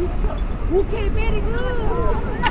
Okay, very good.